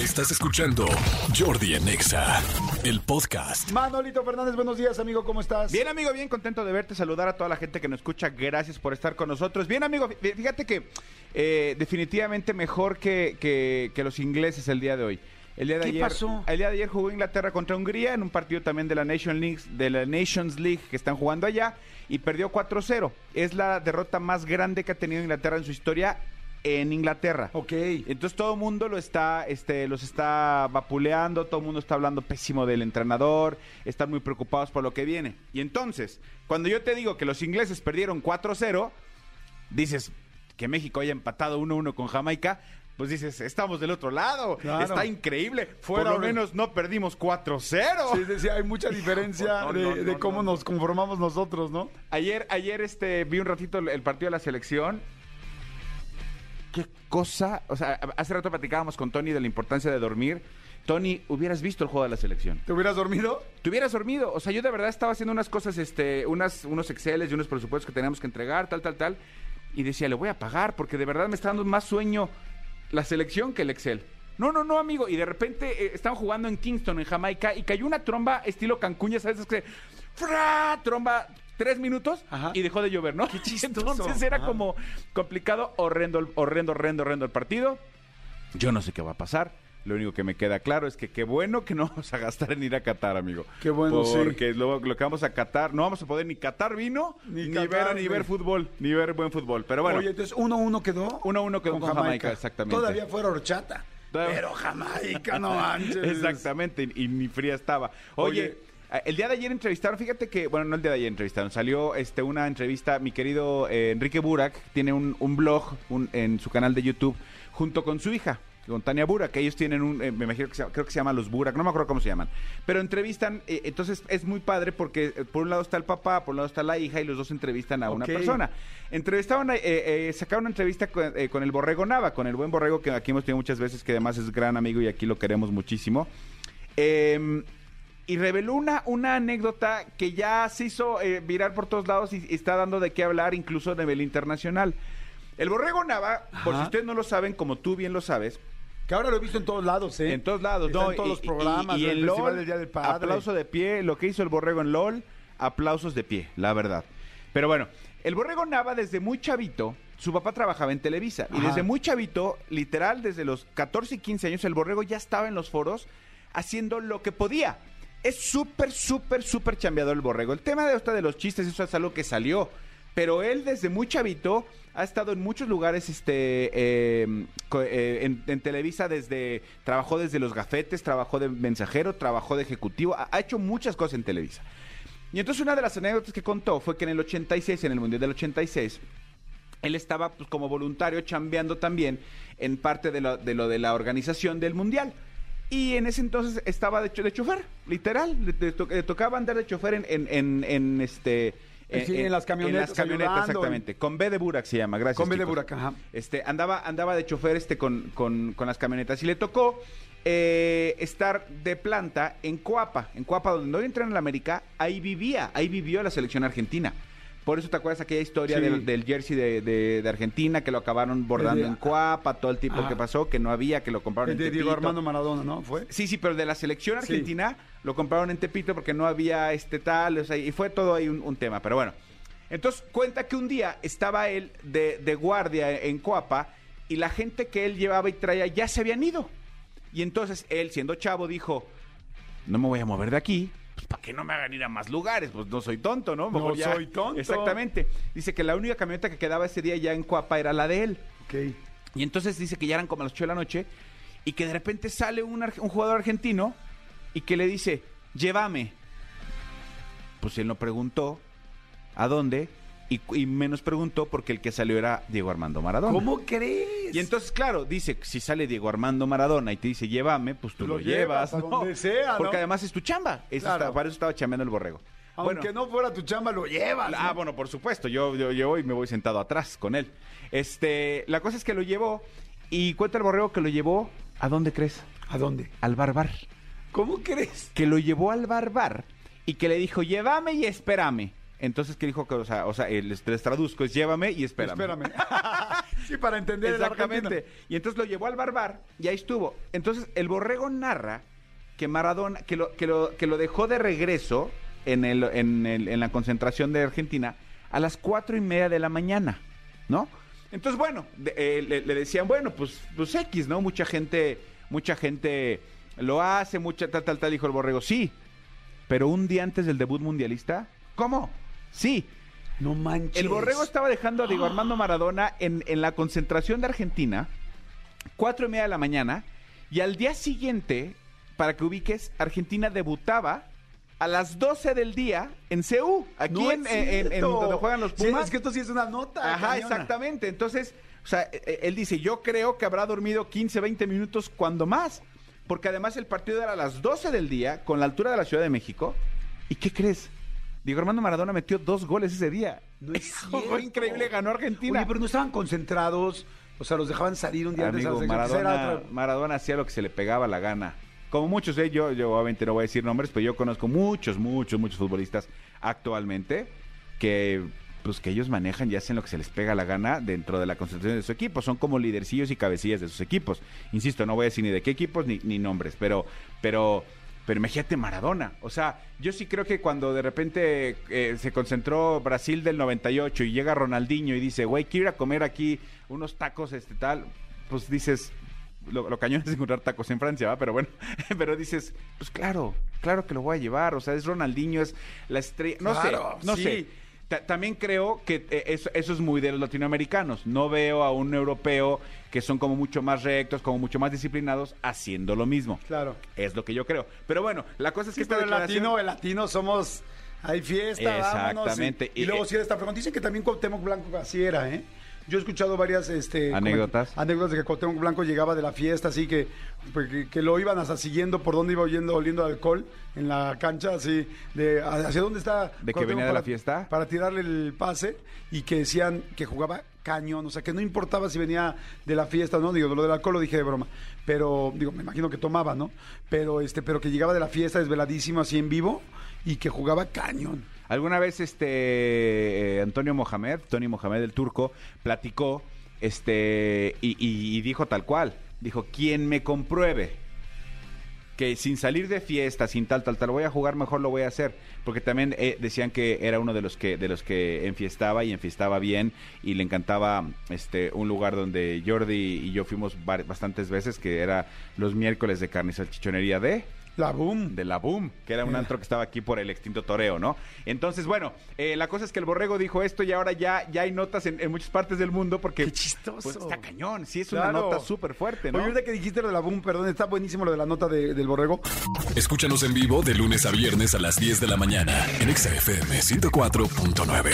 Estás escuchando Jordi en Exa, el podcast. Manolito Fernández, buenos días, amigo, ¿cómo estás? Bien, amigo, bien contento de verte, saludar a toda la gente que nos escucha. Gracias por estar con nosotros. Bien, amigo, fí- fíjate que eh, definitivamente mejor que, que- que los ingleses el día de hoy. El día de ¿Qué ayer, pasó? El día de ayer jugó Inglaterra contra Hungría en un partido también de la Nation League, de la Nations League que están jugando allá y perdió 4-0. Es la derrota más grande que ha tenido Inglaterra en su historia en Inglaterra. Ok. Entonces todo el mundo lo está, este, los está vapuleando, todo el mundo está hablando pésimo del entrenador, están muy preocupados por lo que viene. Y entonces, cuando yo te digo que los ingleses perdieron 4-0, dices que México haya empatado 1-1 con Jamaica, pues dices, estamos del otro lado, Claro. está increíble, Fuera, por lo menos no perdimos 4-0. Sí, sí, sí, hay mucha diferencia No, de, no, de cómo no. nos conformamos nosotros, ¿no? Ayer, ayer este, vi un ratito el partido de la selección. Qué cosa. O sea, hace rato platicábamos con Tony de la importancia de dormir. Tony, hubieras visto el juego de la selección. ¿Te hubieras dormido? Te hubieras dormido. O sea, yo de verdad estaba haciendo unas cosas, este, unas, unos Exceles y unos presupuestos que teníamos que entregar, tal, tal, tal. Y decía, le voy a pagar porque de verdad me está dando más sueño la selección que el Excel. No, no, no, amigo. Y de repente eh, estaban jugando en Kingston, en Jamaica, y cayó una tromba estilo Cancún, ya sabes, es que. ¡fra! Tromba. Tres minutos Ajá. y dejó de llover, ¿no? Qué chistoso. Entonces era Ajá. como complicado, horrendo, horrendo, horrendo, horrendo el partido. Yo no sé qué va a pasar. Lo único que me queda claro es que qué bueno que no vamos a gastar en ir a Qatar, amigo. Qué bueno, sí. Porque lo, lo que vamos a catar, no vamos a poder ni catar vino, Ni ni, catar, ver, ni ver fútbol, ni ver buen fútbol. Pero bueno, Oye, entonces 1-1 quedó. 1-1 quedó con Jamaica, exactamente. Todavía fuera horchata. Pero Jamaica, no manches. exactamente, y, y ni fría estaba. Oye, Oye. Eh, el día de ayer entrevistaron, fíjate que, bueno, no el día de ayer entrevistaron, salió este una entrevista, mi querido eh, Enrique Burak, tiene un, un blog un- en su canal de YouTube, junto con su hija, con Tania Burak, que ellos tienen un, eh, me imagino que se, creo que se llama Los Burak, no me acuerdo cómo se llaman, pero entrevistan, eh, entonces es muy padre porque por un lado está el papá, por un lado está la hija y los dos entrevistan a una persona. Entrevistaron, eh, eh, sacaron una entrevista con, con el Borrego Nava, con el buen Borrego que aquí hemos tenido muchas veces, que además es gran amigo y aquí lo queremos muchísimo. Eh, y reveló una, una anécdota que ya se hizo eh, viral por todos lados y, y está dando de qué hablar incluso a nivel internacional. El Borrego Nava, por si ustedes no lo saben, como tú bien lo sabes, Que ahora lo he visto en todos lados, ¿eh? en todos lados, Está ¿no? en todos Y- los y- programas, y, el en LOL, del Día del Padre. aplauso de pie, lo que hizo el Borrego en LOL, aplausos de pie, la verdad. Pero bueno, el Borrego Nava desde muy chavito, su papá trabajaba en Televisa, y desde muy chavito, literal, desde los 14 y 15 años, el Borrego ya estaba en los foros haciendo lo que podía. Es súper, súper, súper chambeador el Borrego. El tema de, esta de los chistes, eso es algo que salió. Pero él desde muy chavito ha estado en muchos lugares este, co- eh, en, en Televisa desde... Trabajó desde los gafetes, trabajó de mensajero, trabajó de ejecutivo, ha, ha hecho muchas cosas en Televisa. Y entonces una de las anécdotas que contó fue que en el 86, en el Mundial del 86, él estaba pues, como voluntario chambeando también en parte de lo, de lo de la organización del mundial. Y en ese entonces estaba de, cho- de chofer, literal. Le, le to- le tocaba andar de chofer en, en, en, en, este. Sí, en las camionetas, En las camionetas, ayudando. exactamente. Con B de Burak se llama, gracias. Con B de. Burak, ajá. Este, andaba, andaba de chofer este con, con, con las camionetas. Y le tocó eh, estar de planta en Coapa. En Coapa, donde hoy entra en la América, ahí vivía, ahí vivió la selección argentina. Por eso te acuerdas aquella historia Sí. del, del jersey de, de- de Argentina que lo acabaron bordando de- en Coapa, todo el tipo que pasó, que no había, que lo compraron El en de Diego. Armando Maradona, ¿no? ¿Fue? Sí, sí, pero de la selección Sí. argentina lo compraron en Tepito porque no había este tal, o sea, y fue todo ahí un, un tema, pero bueno. Entonces cuenta que un día estaba él de, de guardia en Coapa y la gente que él llevaba y traía ya se habían ido. Y entonces él, siendo chavo, dijo, no me voy a mover de aquí, para que no me hagan ir a más lugares, pues no soy tonto, ¿no? No soy tonto. Exactamente. Dice que la única camioneta que quedaba ese día ya en Coapa era la de él. Ok. Y entonces dice que ya eran como las 8 de la noche y que de repente sale un jugador argentino y que le dice, llévame. Pues él no preguntó a dónde y, menos preguntó porque el que salió era Diego Armando Maradona. ¿Cómo crees? Y entonces, claro, dice, si sale Diego Armando Maradona y te dice, llévame, pues tú Lo lo, llevas, donde sea, ¿no? Porque además es tu chamba. Eso Claro. está- para eso estaba chambeando el borrego. Aunque no fuera tu chamba, lo llevas. Ah, ¿no? bueno, por supuesto. Yo, yo, yo voy y me voy sentado atrás con él. Este, la cosa es que lo llevó y cuenta el borrego que lo llevó. ¿A dónde crees? ¿A dónde? Al barbar. ¿Cómo crees? Que lo llevó al barbar y que le dijo, llévame y espérame. Entonces, ¿qué dijo? Que, o sea, o sea, les, les traduzco, es llévame y espérame. Espérame. Sí, para entender Exactamente. Y entonces lo llevó al barbar y ahí estuvo. Entonces el borrego narra que Maradona, que lo, que lo, que lo dejó de regreso en, el, en, el- en la concentración de Argentina a las cuatro y media de la mañana, ¿no? Entonces, bueno, de- eh, le, le decían, bueno, pues, pues X, ¿no? Mucha gente, mucha gente lo hace, mucha tal, tal, tal, dijo el borrego, sí. Pero un día antes del debut mundialista, ¿cómo? Sí. No manches. El borrego estaba dejando a Diego Armando Maradona en, en la concentración de Argentina, cuatro y media de la mañana, y al día siguiente, para que ubiques, Argentina debutaba a las 12 del día en CEU, aquí No en, donde juegan los Sí, Pumas. es que esto sí es una nota. Ajá, cañona. exactamente. Entonces, o sea, eh, eh, él dice, yo creo que habrá dormido 15, 20 minutos cuando más. Porque además el partido era a las 12 del día, con la altura de la Ciudad de México. ¿Y qué crees? Diego Armando Maradona metió dos goles ese día. No es Jugó cierto. increíble, ganó Argentina. Oye, pero no estaban concentrados. O sea, los dejaban salir un día antes Amigo. Era Maradona, otra- Maradona hacía lo que se le pegaba la gana. Como muchos, eh, yo, yo obviamente no voy a decir nombres, pero yo conozco muchos, muchos, muchos futbolistas actualmente que pues que ellos manejan y hacen lo que se les pega la gana dentro de la concentración de su equipo. Son como lidercillos y cabecillas de sus equipos. Insisto, no voy a decir ni de qué equipos ni, ni nombres, pero, pero, pero imagínate Maradona. O sea, yo sí creo que cuando de repente eh, se concentró Brasil del 98 y llega Ronaldinho y dice, güey, quiero ir a comer aquí unos tacos, este tal, pues dices, lo, lo cañón es encontrar tacos en Francia, ¿va? Pero bueno, pero dices, pues claro, claro que lo voy a llevar. O sea, es Ronaldinho, es la estrella. No Claro, sé, no sí. sé. Ta- También creo que eh, eso, eso es muy de los latinoamericanos. No veo a un europeo que son como mucho más rectos, como mucho más disciplinados, haciendo lo mismo. Claro. Es lo que yo creo. Pero bueno, la cosa es que esta pero el declaración- latino, el latino somos... Hay fiesta, vámonos. Exactamente. Y, y Y- luego era esta frecuencia. Dicen que también Cuauhtémoc Blanco así era, ¿eh? Yo he escuchado varias este, Anécdotas. anécdotas de que Cuauhtémoc Blanco llegaba de la fiesta, así que, pues, que, que lo iban hasta siguiendo por dónde iba oyendo, oliendo alcohol en la cancha, así, de hacia dónde está. ¿De que venía de la fiesta? Para tirarle el pase y que decían que jugaba cañón, o sea, que no importaba si venía de la fiesta no, digo, lo del alcohol lo dije de broma, pero, digo, me imagino que tomaba, ¿no? Pero, este, pero que llegaba de la fiesta desveladísimo así en vivo y que jugaba cañón. Alguna vez este eh, Antonio Mohamed, Tony Mohamed el turco, platicó este y, y- y dijo tal cual, dijo, quien me compruebe que sin salir de fiesta, sin tal, tal, tal, voy a jugar, mejor lo voy a hacer. Porque también eh, decían que era uno de los que, de los que enfiestaba y enfiestaba bien y le encantaba este un lugar donde Jordi y yo fuimos bastantes veces, que era los miércoles de carne y salchichonería de La boom. de la Boom, que era un antro que estaba aquí por el extinto Toreo, ¿no? Entonces, bueno, eh, la cosa es que el borrego dijo esto y ahora ya, ya hay notas en, en muchas partes del mundo porque... Qué chistoso. Pues está cañón, sí es Claro. una nota súper fuerte, ¿no? Oye, ahorita que dijiste lo de la boom, perdón, está buenísimo lo de la nota de- del borrego. Escúchanos en vivo de lunes a viernes a las 10 de la mañana en Exa FM 104.9.